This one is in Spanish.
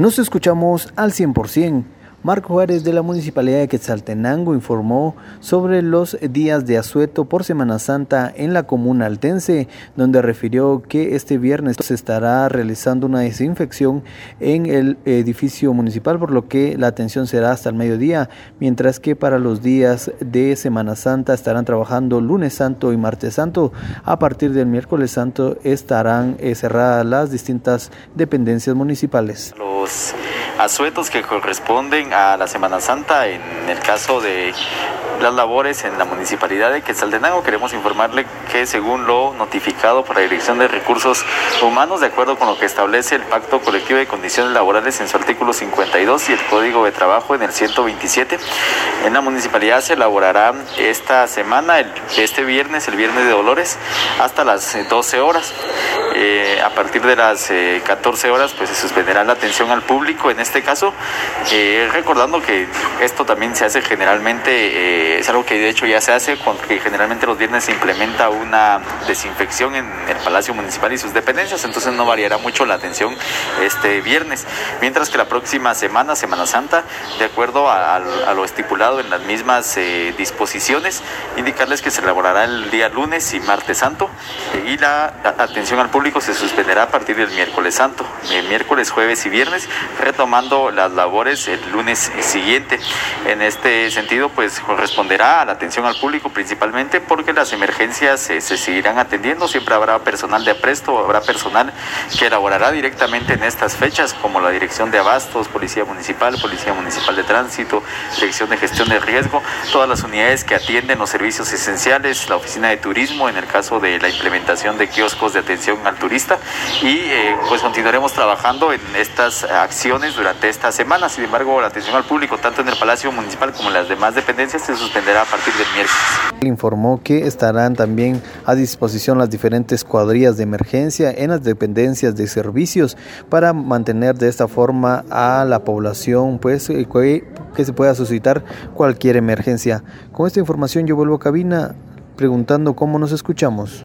Nos escuchamos al 100%. Marco Juárez de la Municipalidad de Quetzaltenango informó sobre los días de asueto por Semana Santa en la comuna altense, donde refirió que este viernes se estará realizando una desinfección en el edificio municipal, por lo que la atención será hasta el mediodía, mientras que para los días de Semana Santa estarán trabajando lunes santo y martes santo. A partir del miércoles santo estarán eh, cerradas las distintas dependencias municipales. Asuetos que corresponden a la Semana Santa en el caso de las labores en la municipalidad de Quetzaltenango. Queremos informarle que según lo notificado por la Dirección de Recursos Humanos, de acuerdo con lo que establece el Pacto Colectivo de Condiciones Laborales en su artículo 52 y el Código de Trabajo en el 127, en la municipalidad se elaborará esta semana, este viernes, el viernes de Dolores, hasta las 12 horas. Eh, a partir de las 14 eh, horas pues se suspenderá la atención al público. En este caso, eh, recordando que esto también se hace generalmente, es algo que de hecho ya se hace, porque generalmente los viernes se implementa una desinfección en el Palacio Municipal y sus dependencias, entonces no variará mucho la atención este viernes, mientras que la próxima semana, Semana Santa, de acuerdo a, a lo estipulado en las mismas disposiciones, indicarles que se elaborará el día lunes y martes santo y la atención al público se suspenderá a partir del miércoles santo, el miércoles, jueves y viernes, retomando las labores el lunes siguiente. En este sentido, pues corresponderá a la atención al público principalmente porque las emergencias se seguirán atendiendo, siempre habrá personal de apresto, habrá personal que elaborará directamente en estas fechas, como la Dirección de Abastos, Policía Municipal, Policía Municipal de Tránsito, Dirección de Gestión de Riesgo, todas las unidades que atienden los servicios esenciales, la Oficina de Turismo, en el caso de la implementación de kioscos de atención al turista y eh, pues continuaremos trabajando en estas acciones durante esta semana. Sin embargo, la atención al público, tanto en el Palacio Municipal como en las demás dependencias, se suspenderá a partir del miércoles. Informó que estarán también a disposición las diferentes cuadrillas de emergencia en las dependencias de servicios para mantener de esta forma a la población pues eh, que se pueda suscitar cualquier emergencia. Con esta información yo vuelvo a cabina preguntando cómo nos escuchamos.